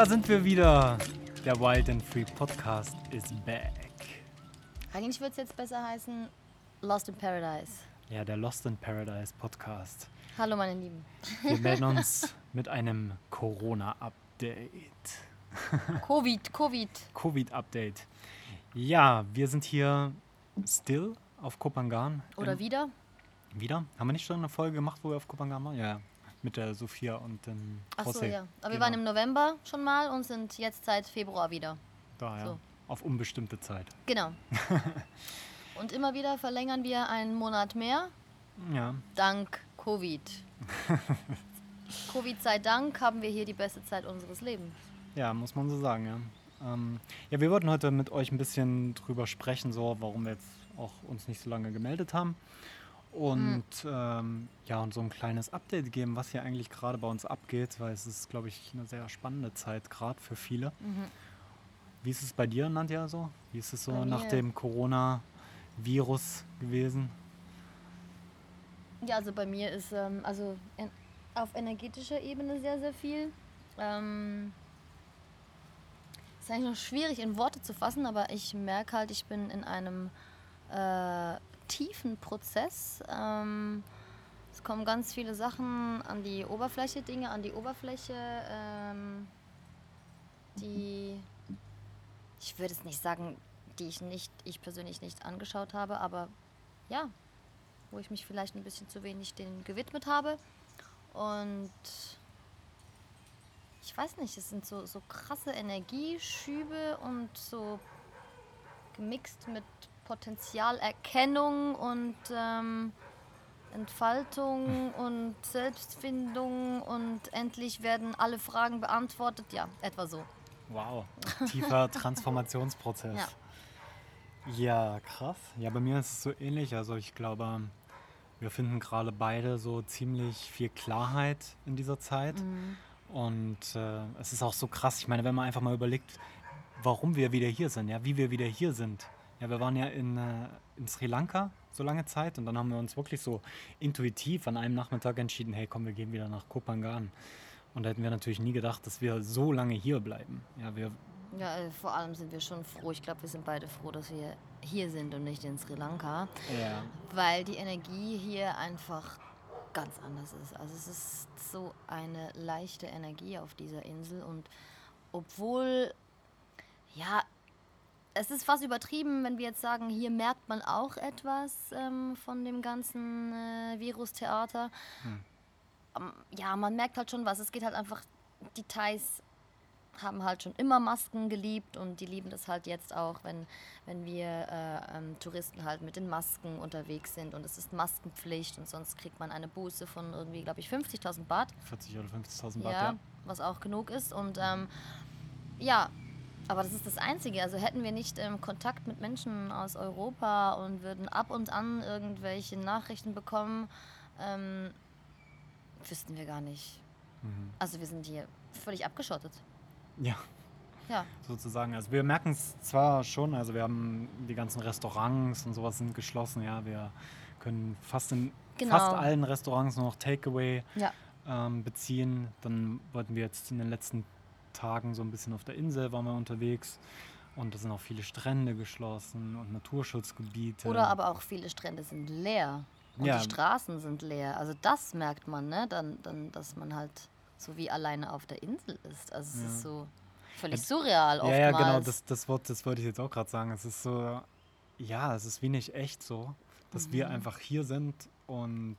Da sind wir wieder. Der Wild and Free Podcast is back. Eigentlich würde es jetzt besser heißen Lost in Paradise. Ja, der Lost in Paradise Podcast. Hallo meine Lieben. Wir melden uns mit einem Corona-Update. Covid, Covid. Covid-Update. Ja, wir sind hier still auf Kopangan. Oder wieder? Wieder? Haben wir nicht schon eine Folge gemacht, wo wir auf Kopangan waren? Ja. Mit der Sophia und dem Ach so, ja. Aber wir Genau. waren im November schon mal und sind jetzt seit Februar wieder. Da, ja. so. Auf unbestimmte Zeit. Genau. und immer wieder verlängern wir einen Monat mehr, Ja. dank Covid. Covid sei Dank haben wir hier die beste Zeit unseres Lebens. Ja, muss man so sagen, ja. Ähm, ja, wir wollten heute mit euch ein bisschen drüber sprechen, so warum wir jetzt auch uns nicht so lange gemeldet haben. Und ähm, ja, und so ein kleines Update geben, was hier eigentlich gerade bei uns abgeht, weil es ist, glaube ich, eine sehr spannende Zeit gerade für viele. Wie ist es bei dir, Nadja, so? Wie ist es so nach dem Corona-Virus gewesen? Ja, also bei mir ist ähm, also en auf energetischer Ebene sehr, sehr viel. Ähm, ist eigentlich noch schwierig in Worte zu fassen, aber ich merke halt, ich bin in einem äh, tiefen Prozess. Ähm, es kommen ganz viele Sachen an die Oberfläche, Dinge an die Oberfläche, ähm, die ich würde es nicht sagen, die ich nicht, ich persönlich nicht angeschaut habe, aber ja, wo ich mich vielleicht ein bisschen zu wenig denen gewidmet habe. Und ich weiß nicht, es sind so, so krasse Energieschübe und so gemixt mit Potenzialerkennung und ähm, Entfaltung und Selbstfindung und endlich werden alle Fragen beantwortet. Ja, etwa so. Wow, tiefer Transformationsprozess. Ja. Ja, krass. Ja, bei mir ist es so ähnlich. Also ich glaube, wir finden gerade beide so ziemlich viel Klarheit in dieser Zeit. Und äh, es ist auch so krass. Ich meine, wenn man einfach mal überlegt, warum wir wieder hier sind, ja, wie wir wieder hier sind. Ja, wir waren ja in, äh, in Sri Lanka so lange Zeit und dann haben wir uns wirklich so intuitiv an einem Nachmittag entschieden, hey, komm, wir gehen wieder nach Kopangan. Und da hätten wir natürlich nie gedacht, dass wir so lange hier bleiben. Ja, wir Ja, äh, vor allem sind wir schon froh. Ich glaube, wir sind beide froh, dass wir hier sind und nicht in Sri Lanka. ja, weil die Energie hier einfach ganz anders ist. Also es ist so eine leichte Energie auf dieser Insel und obwohl, ja, es ist fast übertrieben, wenn wir jetzt sagen, hier merkt man auch etwas ähm, von dem ganzen äh, Virustheater. Ähm, ja, man merkt halt schon was. Es geht halt einfach, die Thais haben halt schon immer Masken geliebt und die lieben das halt jetzt auch, wenn, wenn wir äh, ähm, Touristen halt mit den Masken unterwegs sind und es ist Maskenpflicht und sonst kriegt man eine Buße von irgendwie, glaube ich, 50.000 Baht. 40 oder 50.000 Baht, Ja, ja. was auch genug ist. Und ähm, ja, aber das ist das Einzige. Also hätten wir nicht ähm, Kontakt mit Menschen aus Europa und würden ab und an irgendwelche Nachrichten bekommen, ähm, wüssten wir gar nicht. Mhm. Also wir sind hier völlig abgeschottet. Ja, Ja, sozusagen. Also wir merken es zwar schon, also wir haben die ganzen Restaurants und sowas sind geschlossen, ja. Wir können fast in Genau. fast allen Restaurants nur noch Takeaway ja. ähm, beziehen. Dann wollten wir jetzt in den letzten Tagen so ein bisschen auf der Insel waren wir unterwegs und da sind auch viele Strände geschlossen und Naturschutzgebiete. Oder aber auch viele Strände sind leer. Und Ja. die Straßen sind leer. Also das merkt man, ne? Dann, dann, dass man halt so wie alleine auf der Insel ist. Also es Ja. ist so völlig surreal Ja, oftmals. ja, genau, das, das, Wort, das wollte ich jetzt auch gerade sagen. Es ist so, ja, es ist wie nicht echt so, dass wir Mhm. einfach hier sind und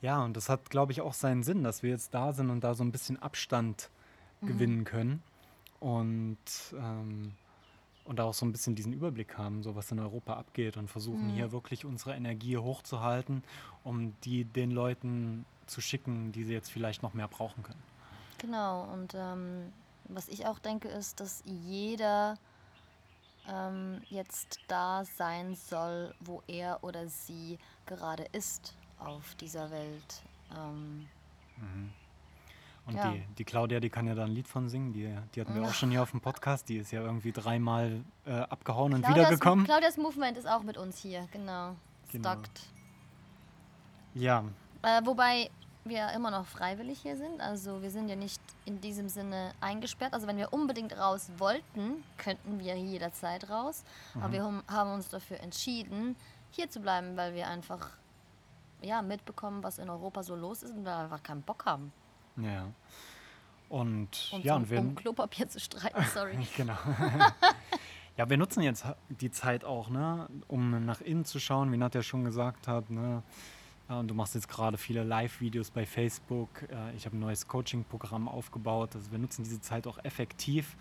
ja, und das hat, glaube ich, auch seinen Sinn, dass wir jetzt da sind und da so ein bisschen Abstand Mhm. gewinnen können und, ähm, und auch so ein bisschen diesen Überblick haben, so was in Europa abgeht und versuchen Mhm. hier wirklich unsere Energie hochzuhalten, um die den Leuten zu schicken, die sie jetzt vielleicht noch mehr brauchen können. Genau, und ähm, was ich auch denke, ist, dass jeder ähm, jetzt da sein soll, wo er oder sie gerade ist auf dieser Welt. Ähm, Und Ja. die, die Claudia, die kann ja da ein Lied von singen. Die, die hatten wir auch schon hier auf dem Podcast. Die ist ja irgendwie dreimal äh, abgehauen und Claudias, wiedergekommen. Claudias Movement ist auch mit uns hier, genau. Genau. Stuckt. Ja, Äh, wobei, wir immer noch freiwillig hier sind. Also wir sind ja nicht in diesem Sinne eingesperrt. Also wenn wir unbedingt raus wollten, könnten wir jederzeit raus. Mhm. Aber wir haben uns dafür entschieden, hier zu bleiben, weil wir einfach ja, mitbekommen, was in Europa so los ist und wir einfach keinen Bock haben. Ja. Und, und ja, und wir, um Klopapier zu streiten, sorry. genau. ja, wir nutzen jetzt die Zeit auch, ne, um nach innen zu schauen, wie Nadja schon gesagt hat, ne, und du machst jetzt gerade viele Live-Videos bei Facebook. Äh, ich habe ein neues Coaching-Programm aufgebaut. Also wir nutzen diese Zeit auch effektiv,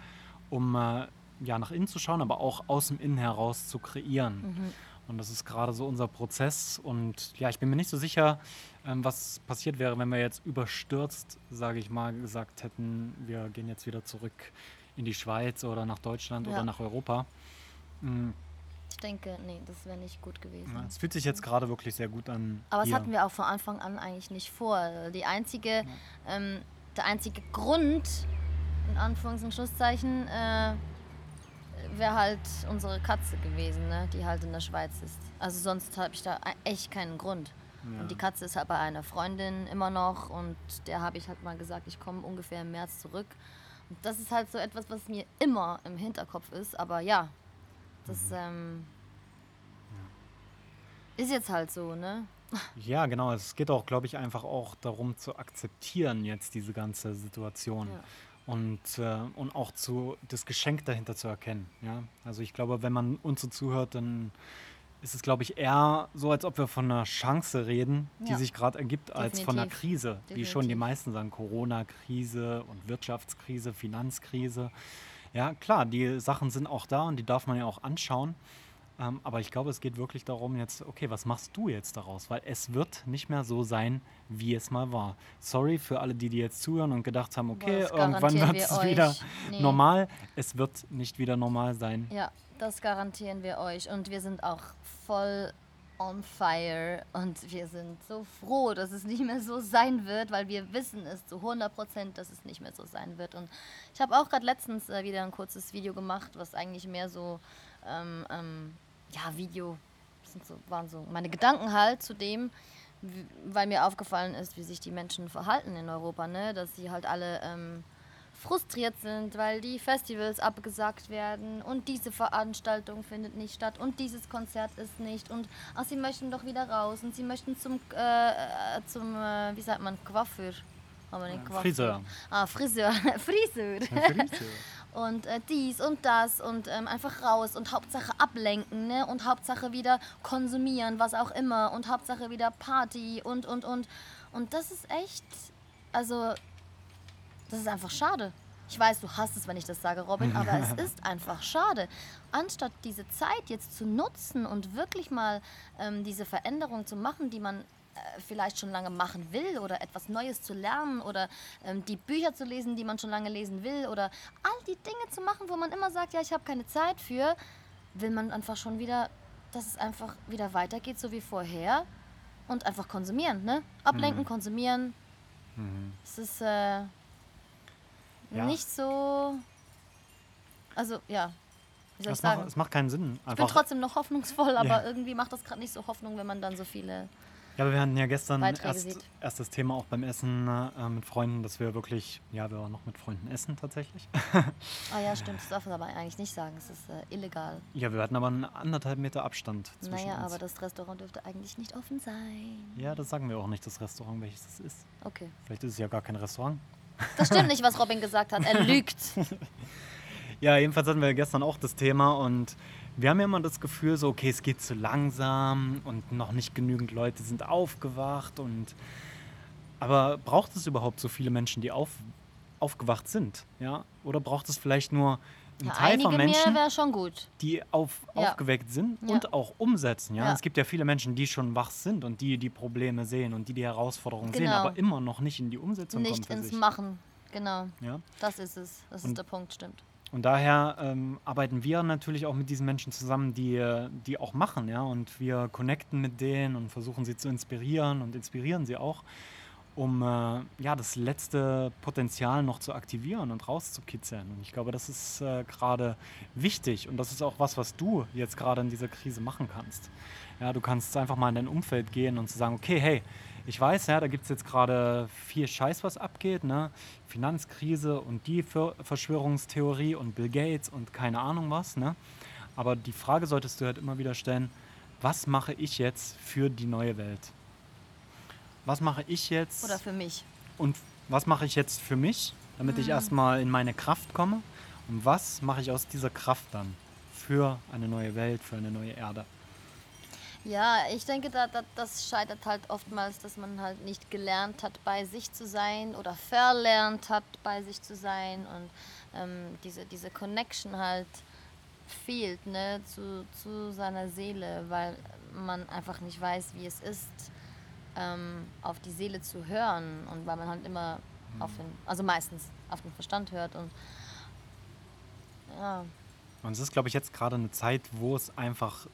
um äh, ja, nach innen zu schauen, aber auch aus dem Innen heraus zu kreieren. Mhm. Und das ist gerade so unser Prozess. Und ja, ich bin mir nicht so sicher, ähm, was passiert wäre, wenn wir jetzt überstürzt, sage ich mal, gesagt hätten, wir gehen jetzt wieder zurück in die Schweiz oder nach Deutschland ja. oder nach Europa. Mhm. Ich denke, nee, das wäre nicht gut gewesen. Ja, es fühlt sich jetzt gerade wirklich sehr gut an. Aber hier. das hatten wir auch von Anfang an eigentlich nicht vor. Die einzige, ja. ähm, der einzige Grund, in Anführungs- und Schlusszeichen, äh, wäre halt unsere Katze gewesen, ne? die halt in der Schweiz ist. Also sonst habe ich da e-, echt keinen Grund. Ja. Und die Katze ist halt bei einer Freundin immer noch und der habe ich halt mal gesagt, ich komme ungefähr im März zurück. Und das ist halt so etwas, was mir immer im Hinterkopf ist. Aber ja, das mhm. ähm, ja. ist jetzt halt so, ne? Ja, genau. Es geht auch, glaube ich, einfach auch darum zu akzeptieren jetzt diese ganze Situation. Ja und, äh, und auch zu, das Geschenk dahinter zu erkennen. Ja? Also ich glaube, wenn man uns so zuhört, dann ist es, glaube ich, eher so, als ob wir von einer Chance reden, die ja. sich gerade ergibt, Definitiv. als von einer Krise. Definitiv. Wie schon die meisten sagen, Corona-Krise und Wirtschaftskrise, Finanzkrise. Ja, klar, die Sachen sind auch da und die darf man ja auch anschauen. Ähm, aber ich glaube, es geht wirklich darum, jetzt, okay, was machst du jetzt daraus? Weil es wird nicht mehr so sein, wie es mal war. Sorry für alle, die, die jetzt zuhören und gedacht haben, okay, Boah, irgendwann wird es wieder nee. normal. Es wird nicht wieder normal sein. Ja, das garantieren wir euch. Und wir sind auch voll on fire und wir sind so froh, dass es nicht mehr so sein wird, weil wir wissen es zu 100 Prozent, dass es nicht mehr so sein wird. Und ich habe auch gerade letztens äh, wieder ein kurzes Video gemacht, was eigentlich mehr so ähm, ähm, ja, Video, das so, waren so meine Gedanken halt zu dem, weil mir aufgefallen ist, wie sich die Menschen verhalten in Europa, ne? dass sie halt alle ähm, frustriert sind, weil die Festivals abgesagt werden und diese Veranstaltung findet nicht statt und dieses Konzert ist nicht und ach, sie möchten doch wieder raus und sie möchten zum, äh, äh zum äh, wie sagt man, Coiffeur. Aber nicht Coiffeur. Friseur. Ah, Friseur. Friseur. Friseur und äh, dies und das und ähm, einfach raus und Hauptsache ablenken ne? und Hauptsache wieder konsumieren, was auch immer und Hauptsache wieder Party und und und. Und das ist echt, also, das ist einfach schade. Ich weiß, du hast es, wenn ich das sage, Robin, aber es ist einfach schade. Anstatt diese Zeit jetzt zu nutzen und wirklich mal ähm, diese Veränderung zu machen, die man vielleicht schon lange machen will oder etwas Neues zu lernen oder ähm, die Bücher zu lesen, die man schon lange lesen will oder all die Dinge zu machen, wo man immer sagt, ja, ich habe keine Zeit für, will man einfach schon wieder, dass es einfach wieder weitergeht, so wie vorher und einfach konsumieren, ne? Ablenken, mhm. konsumieren. Mhm. Es ist äh, ja. nicht so, also ja, sagen? Macht, es macht keinen Sinn. Einfach. Ich bin trotzdem noch hoffnungsvoll, aber ja. irgendwie macht das gerade nicht so Hoffnung, wenn man dann so viele ja, aber wir hatten ja gestern erst, erst, das Thema auch beim Essen äh, mit Freunden, dass wir wirklich, ja, wir waren noch mit Freunden essen tatsächlich. ah ja, stimmt, das darf man aber eigentlich nicht sagen, es ist äh, illegal. Ja, wir hatten aber einen anderthalb Meter Abstand zwischen naja, uns. aber das Restaurant dürfte eigentlich nicht offen sein. Ja, das sagen wir auch nicht, das Restaurant, welches es ist. Okay. Vielleicht ist es ja gar kein Restaurant. Das stimmt nicht, was Robin gesagt hat, er lügt. ja, jedenfalls hatten wir gestern auch das Thema und wir haben ja immer das Gefühl, so, okay, es geht zu langsam und noch nicht genügend Leute sind aufgewacht. Und aber braucht es überhaupt so viele Menschen, die auf, aufgewacht sind? Ja? Oder braucht es vielleicht nur einen ja, Teil von Menschen, die auf, ja. aufgeweckt sind ja. und auch umsetzen? Ja? Es gibt ja viele Menschen, die schon wach sind und die die Probleme sehen und die die Herausforderungen genau. sehen, aber immer noch nicht in die Umsetzung nicht kommen. Nicht ins sich. Machen, genau. Ja? Das ist es. Das und ist der Punkt, stimmt. Und daher ähm, arbeiten wir natürlich auch mit diesen Menschen zusammen, die, die auch machen, ja. Und wir connecten mit denen und versuchen sie zu inspirieren und inspirieren sie auch, um äh, ja, das letzte Potenzial noch zu aktivieren und rauszukitzeln. Und ich glaube, das ist äh, gerade wichtig und das ist auch was, was du jetzt gerade in dieser Krise machen kannst. Ja, du kannst einfach mal in dein Umfeld gehen und zu sagen, okay, hey, Ich weiß, ja, da gibt es jetzt gerade viel Scheiß, was abgeht, ne? Finanzkrise und die Ver Verschwörungstheorie und Bill Gates und keine Ahnung was, ne? Aber die Frage solltest du halt immer wieder stellen, was mache ich jetzt für die neue Welt? Was mache ich jetzt? Oder für mich. Und was mache ich jetzt für mich, damit ich erstmal in meine Kraft komme? Und was mache ich aus dieser Kraft dann für eine neue Welt, für eine neue Erde? Ja, ich denke, da, da, das scheitert halt oftmals, dass man halt nicht gelernt hat, bei sich zu sein oder verlernt hat, bei sich zu sein und ähm, diese, diese Connection halt fehlt ne, zu, zu seiner Seele, weil man einfach nicht weiß, wie es ist, ähm, auf die Seele zu hören und weil man halt immer auf den, also meistens auf den Verstand hört und ja. Und es ist, glaube ich, jetzt gerade eine Zeit, wo es einfach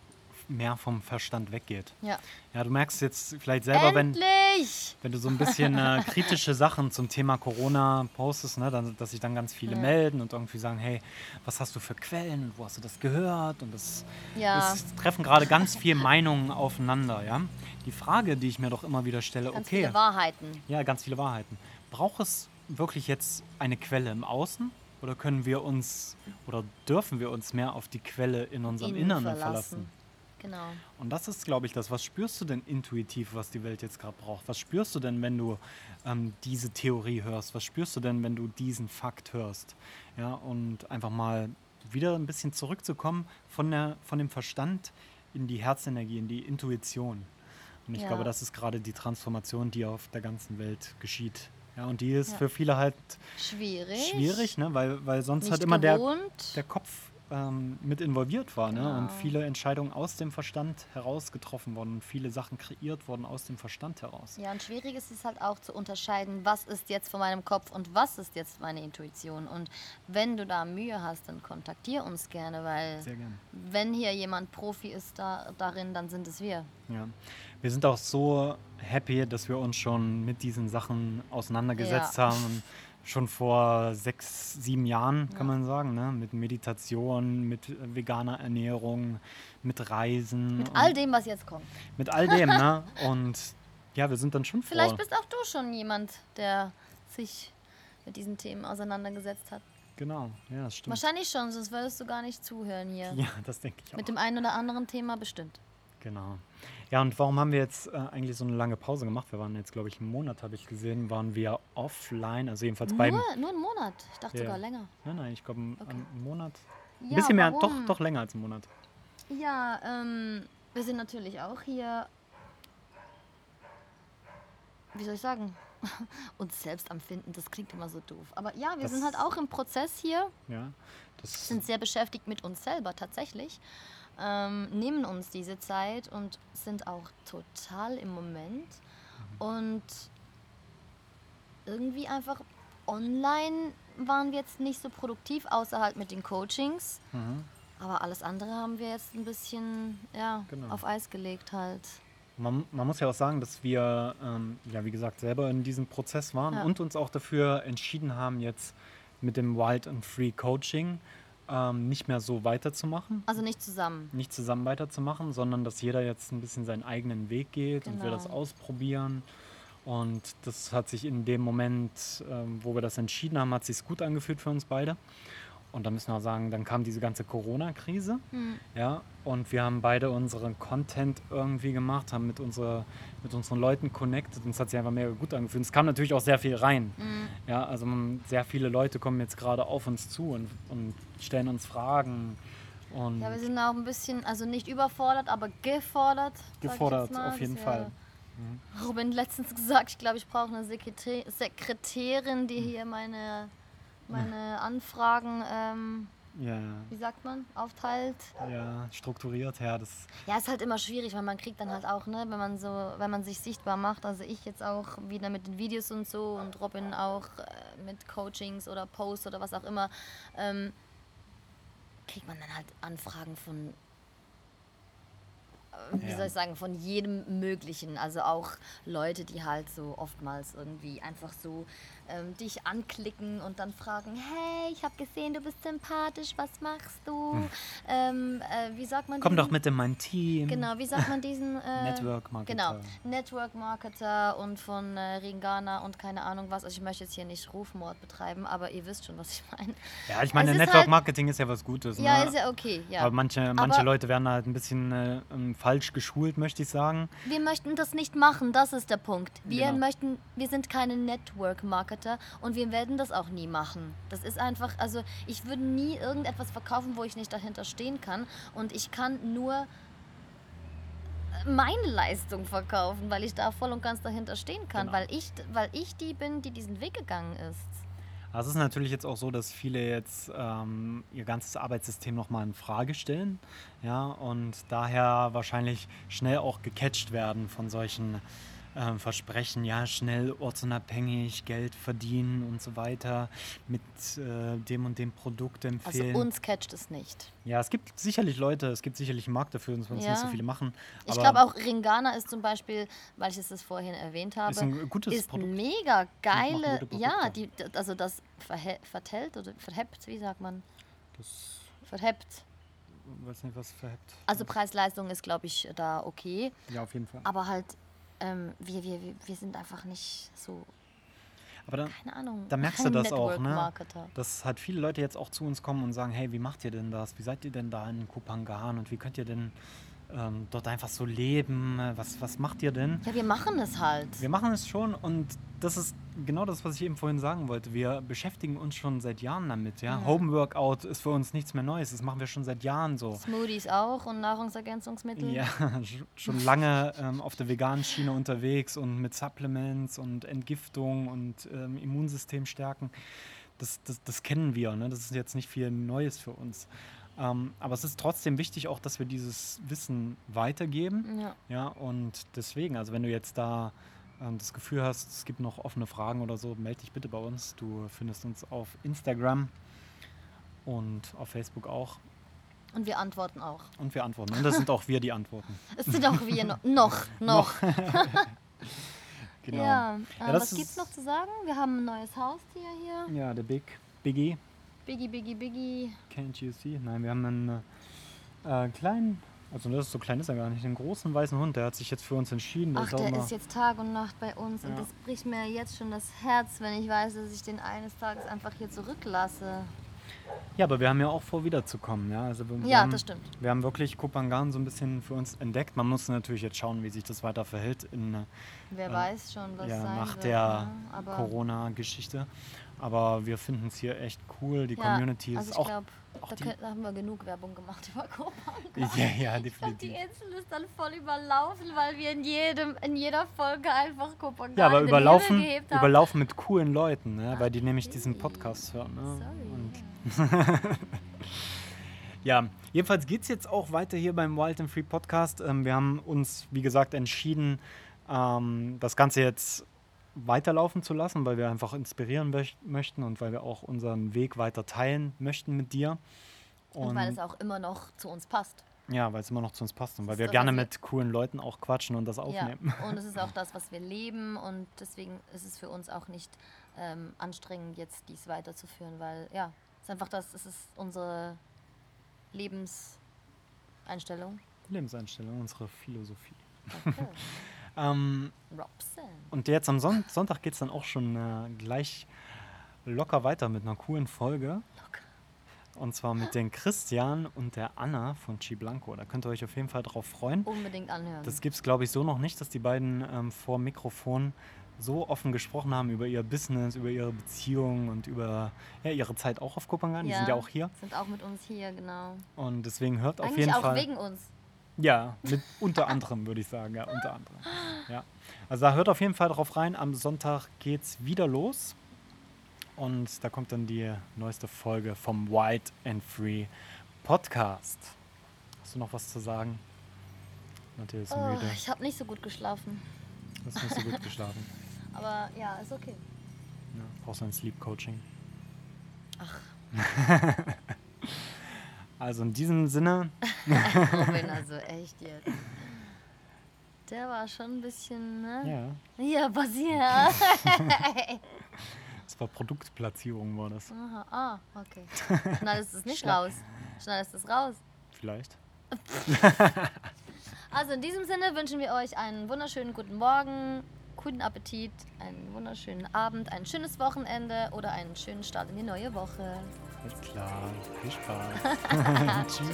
mehr vom Verstand weggeht. Ja. Ja, du merkst jetzt vielleicht selber, wenn, Endlich! wenn du so ein bisschen äh, kritische Sachen zum Thema Corona postest, ne, dann, dass sich dann ganz viele Ja. melden und irgendwie sagen, hey, was hast du für Quellen und wo hast du das gehört? Und das, Ja. es treffen gerade ganz viele Meinungen aufeinander, ja. Die Frage, die ich mir doch immer wieder stelle, Ganz okay, viele Wahrheiten. ja, ganz viele Wahrheiten. Braucht es wirklich jetzt eine Quelle im Außen oder können wir uns oder dürfen wir uns mehr auf die Quelle in unserem Innen Inneren verlassen. verlassen? Genau. Und das ist, glaube ich, das. Was spürst du denn intuitiv, was die Welt jetzt gerade braucht? Was spürst du denn, wenn du ähm, diese Theorie hörst? Was spürst du denn, wenn du diesen Fakt hörst? Ja, und einfach mal wieder ein bisschen zurückzukommen von, der, von dem Verstand in die Herzenergie, in die Intuition. Und ich Ja. glaube, das ist gerade die Transformation, die auf der ganzen Welt geschieht. Ja, und die ist Ja. für viele halt Schwierig. schwierig, ne? weil, weil sonst Nicht halt immer der, der Kopf ähm, mit involviert war ne? und Genau. viele Entscheidungen aus dem Verstand heraus getroffen wurden und viele Sachen kreiert wurden aus dem Verstand heraus. Ja, und schwierig ist es halt auch zu unterscheiden, was ist jetzt von meinem Kopf und was ist jetzt meine Intuition. Und wenn du da Mühe hast, dann kontaktier uns gerne, weil gerne. wenn hier jemand Profi ist da, darin, dann sind es wir. Ja. Wir sind auch so happy, dass wir uns schon mit diesen Sachen auseinandergesetzt Ja. haben. Schon vor sechs, sieben Jahren, kann Ja. man sagen, ne? mit Meditation, mit äh, veganer Ernährung, mit Reisen. Mit all dem, was jetzt kommt. mit all dem. ne? Und ja, wir sind dann schon Vielleicht vor. bist auch du schon jemand, der sich mit diesen Themen auseinandergesetzt hat. Genau, ja, das stimmt. Wahrscheinlich schon, sonst würdest du gar nicht zuhören hier. Ja, das denke ich auch. Mit dem einen oder anderen Thema bestimmt. Genau. Ja, und warum haben wir jetzt äh, eigentlich so eine lange Pause gemacht? Wir waren jetzt, glaube ich, einen Monat, habe ich gesehen, waren wir offline, also jedenfalls beim. Nur, nur einen Monat. Ich dachte Ja. sogar länger. Nein, nein, ich glaube, einen, Okay. einen Monat. Ein Ja, bisschen mehr, doch, doch länger als einen Monat. Ja, ähm, wir sind natürlich auch hier, wie soll ich sagen, uns selbst am Finden. Das klingt immer so doof. Aber ja, wir Das- sind halt auch im Prozess hier, Ja, das sind sehr beschäftigt mit uns selber tatsächlich, ähm, nehmen uns diese Zeit und sind auch total im Moment. Und irgendwie einfach online waren wir jetzt nicht so produktiv, außer halt mit den Coachings. Mhm. Aber alles andere haben wir jetzt ein bisschen ja, Genau. auf Eis gelegt halt. Man, man muss ja auch sagen, dass wir, ähm, ja, wie gesagt, selber in diesem Prozess waren Ja. und uns auch dafür entschieden haben, jetzt mit dem Wild and Free Coaching ähm, nicht mehr so weiterzumachen. Also nicht zusammen. nicht zusammen weiterzumachen, sondern dass jeder jetzt ein bisschen seinen eigenen Weg geht und wir das Genau. ausprobieren. Und das hat sich in dem Moment, ähm, wo wir das entschieden haben, hat sich gut angefühlt für uns beide. Und da müssen wir auch sagen, dann kam diese ganze Corona-Krise. Hm. Ja, und wir haben beide unseren Content irgendwie gemacht, haben mit, unsere, mit unseren Leuten connected und es hat sich einfach mega gut angefühlt. Es kam natürlich auch sehr viel rein. Hm. Ja, also man, sehr viele Leute kommen jetzt gerade auf uns zu und, und stellen uns Fragen. Und Ja, wir sind auch ein bisschen, also nicht überfordert, aber gefordert. Gefordert, auf jeden Das Fall. ja- Robin letztens gesagt, ich glaube, ich brauche eine Sekretär Sekretärin, die hier meine, meine Anfragen, ähm, ja, wie sagt man, aufteilt. ja, strukturiert, ja, das Ja, ist halt immer schwierig, weil man kriegt dann halt auch, ne, wenn man so, wenn man sich sichtbar macht, also ich jetzt auch wieder mit den Videos und so und Robin auch äh, mit Coachings oder Posts oder was auch immer, ähm, kriegt man dann halt Anfragen von wie Ja. soll ich sagen, von jedem Möglichen. Also auch Leute, die halt so oftmals irgendwie einfach so ähm, dich anklicken und dann fragen, hey, ich habe gesehen, du bist sympathisch, was machst du? Ähm, äh, wie sagt man Hm. Komm diesen- doch mit in mein Team. Genau, wie sagt man diesen? Äh, Network Marketer. Genau, Network Marketer und von äh, Ringana und keine Ahnung was. Also ich möchte jetzt hier nicht Rufmord betreiben, aber ihr wisst schon, was ich meine. Ja, ich meine, Network halt- Marketing ist ja was Gutes. Ja, ne? ist ja okay, ja. Aber manche, manche Aber- Leute werden halt ein bisschen äh, ähm, falsch geschult, möchte ich sagen. Wir möchten das nicht machen, das ist der Punkt. Wir Genau. möchten, wir sind keine Network Marketer und wir werden das auch nie machen. Das ist einfach, also ich würde nie irgendetwas verkaufen, wo ich nicht dahinter stehen kann und ich kann nur meine Leistung verkaufen, weil ich da voll und ganz dahinter stehen kann, Genau. weil ich weil ich die bin, die diesen Weg gegangen ist. Also es ist natürlich jetzt auch so, dass viele jetzt ähm, ihr ganzes Arbeitssystem nochmal in Frage stellen. Ja, und daher wahrscheinlich schnell auch gecatcht werden von solchen ähm, Versprechen, ja, schnell ortsunabhängig, Geld verdienen und so weiter, mit äh, dem und dem Produkt Also empfehlen. uns catcht es nicht. ja, es gibt sicherlich Leute, es gibt sicherlich einen Markt dafür, uns Ja. nicht so viele machen. Ich glaube auch Ringana ist zum Beispiel, weil ich es das vorhin erwähnt habe, Ist ein gutes ist Produkt. mega geile, ja, die, also das vertellt oder verhebt, wie sagt man? Das Verhebt. weiß nicht, was verhebt. Also Preis-Leistung ist, glaube ich, da okay, Ja, auf jeden Fall. aber halt, ähm, wir, wir, wir- sind einfach nicht so, Aber dann, keine Ahnung, Da merkst du das auch, ne? Dass halt viele Leute jetzt auch zu uns kommen und sagen, hey, wie macht ihr denn das? Wie seid ihr denn da in Kupangan und wie könnt ihr denn ähm, dort einfach so leben? Was, was macht ihr denn? Ja, wir machen es halt. Wir machen es schon und das ist genau das, was ich eben vorhin sagen wollte. Wir beschäftigen uns schon seit Jahren damit. Ja? Ja. Home Workout ist für uns nichts mehr Neues. Das machen wir schon seit Jahren so. Smoothies auch und Nahrungsergänzungsmittel. Ja, sch- schon lange ähm, auf der veganen Schiene unterwegs und mit Supplements und Entgiftung und ähm, Immunsystem stärken. Das, das, das kennen wir, ne? das ist jetzt nicht viel Neues für uns. Ähm, aber es ist trotzdem wichtig auch, dass wir dieses Wissen weitergeben. Ja. Ja, und deswegen, also wenn du jetzt da ähm, das Gefühl hast, es gibt noch offene Fragen oder so, melde dich bitte bei uns. Du findest uns auf Instagram und auf Facebook auch. Und wir antworten auch. Und wir antworten. Und das sind auch wir, die antworten. Es sind auch wir noch. Noch. noch. Genau. Ja, äh, Ja, das was gibt's noch zu sagen? Wir haben ein neues Haustier hier. Ja, der Big Biggie, Biggie, Biggie, Biggie. can't you see? Nein, wir haben einen äh, kleinen, also das ist so klein ist er gar nicht, einen großen weißen Hund, der hat sich jetzt für uns entschieden. Ach, auch der ist jetzt Tag und Nacht bei uns und Ja. das bricht mir jetzt schon das Herz, wenn ich weiß, dass ich den eines Tages einfach hier zurücklasse. Ja, aber wir haben ja auch vor, wiederzukommen. Ja, also wir, Ja, haben, das stimmt. Wir haben wirklich Kupangan so ein bisschen für uns entdeckt. Man muss natürlich jetzt schauen, wie sich das weiter verhält in, äh, Wer Äh, weiß schon, was ja, sein nach wird. der ne? Corona-Geschichte. Aber wir finden es hier echt cool. Die ja, Community also ist ich auch. glaube, auch da, die- da haben wir genug Werbung gemacht über Kopenhagen. ja, ja, Ich glaube, die definitiv. Insel ist dann voll überlaufen, weil wir in, jedem, in jeder Folge einfach Kopenhagen Ja, aber überlaufen, überlaufen mit coolen Leuten, ne? weil die nämlich diesen Podcast hören. Ne? Sorry. Ja, jedenfalls geht es jetzt auch weiter hier beim Wild and Free Podcast. Ähm, wir haben uns, wie gesagt, entschieden, ähm, das Ganze jetzt weiterlaufen zu lassen, weil wir einfach inspirieren möch- möchten und weil wir auch unseren Weg weiter teilen möchten mit dir. Und weil es auch immer noch zu uns passt. ja, weil es immer noch zu uns passt und weil wir gerne mit coolen Leuten auch quatschen und das aufnehmen. Ja, und es ist auch das, was wir leben und deswegen ist es für uns auch nicht ähm, anstrengend, jetzt dies weiterzuführen, weil ja, es ist einfach das, es ist unsere Lebenseinstellung. Lebenseinstellung, unsere Philosophie. Okay. Ähm, Robson. Und jetzt am Son Sonntag geht es dann auch schon äh, gleich locker weiter mit einer coolen Folge. Locker. Und zwar mit den Christian und der Anna von Chi Blanco. Da könnt ihr euch auf jeden Fall drauf freuen. Unbedingt anhören. Das gibt es, glaube ich, so noch nicht, dass die beiden ähm, vor Mikrofon so offen gesprochen haben über ihr Business, über ihre Beziehung und über ja, ihre Zeit auch auf Kopangan. Die sind ja auch hier. Sind auch mit uns hier, genau. Und deswegen hört auf Eigentlich jeden auch Fall. wegen uns. Ja, mit unter anderem würde ich sagen, ja, unter anderem. Ja. Also da hört auf jeden Fall drauf rein. Am Sonntag geht's wieder los. Und da kommt dann die neueste Folge vom Wild and Free Podcast. Hast du noch was zu sagen? Matthias ist Oh, müde. ich habe nicht so gut geschlafen. Du hast nicht so gut geschlafen. Aber ja, ist okay. Ja, brauchst du ein Sleep Coaching. Ach. Also in diesem Sinne, Robin, also echt jetzt. Der war schon ein bisschen, ne? Ja, Ja, passiert. das war Produktplatzierung, war das. Aha, ah, okay. Schneidest du es nicht raus? Schneidest du es raus? Vielleicht. Also in diesem Sinne wünschen wir euch einen wunderschönen guten Morgen, guten Appetit, einen wunderschönen Abend, ein schönes Wochenende oder einen schönen Start in die neue Woche. Alles klar. Viel Spaß. Tschüss.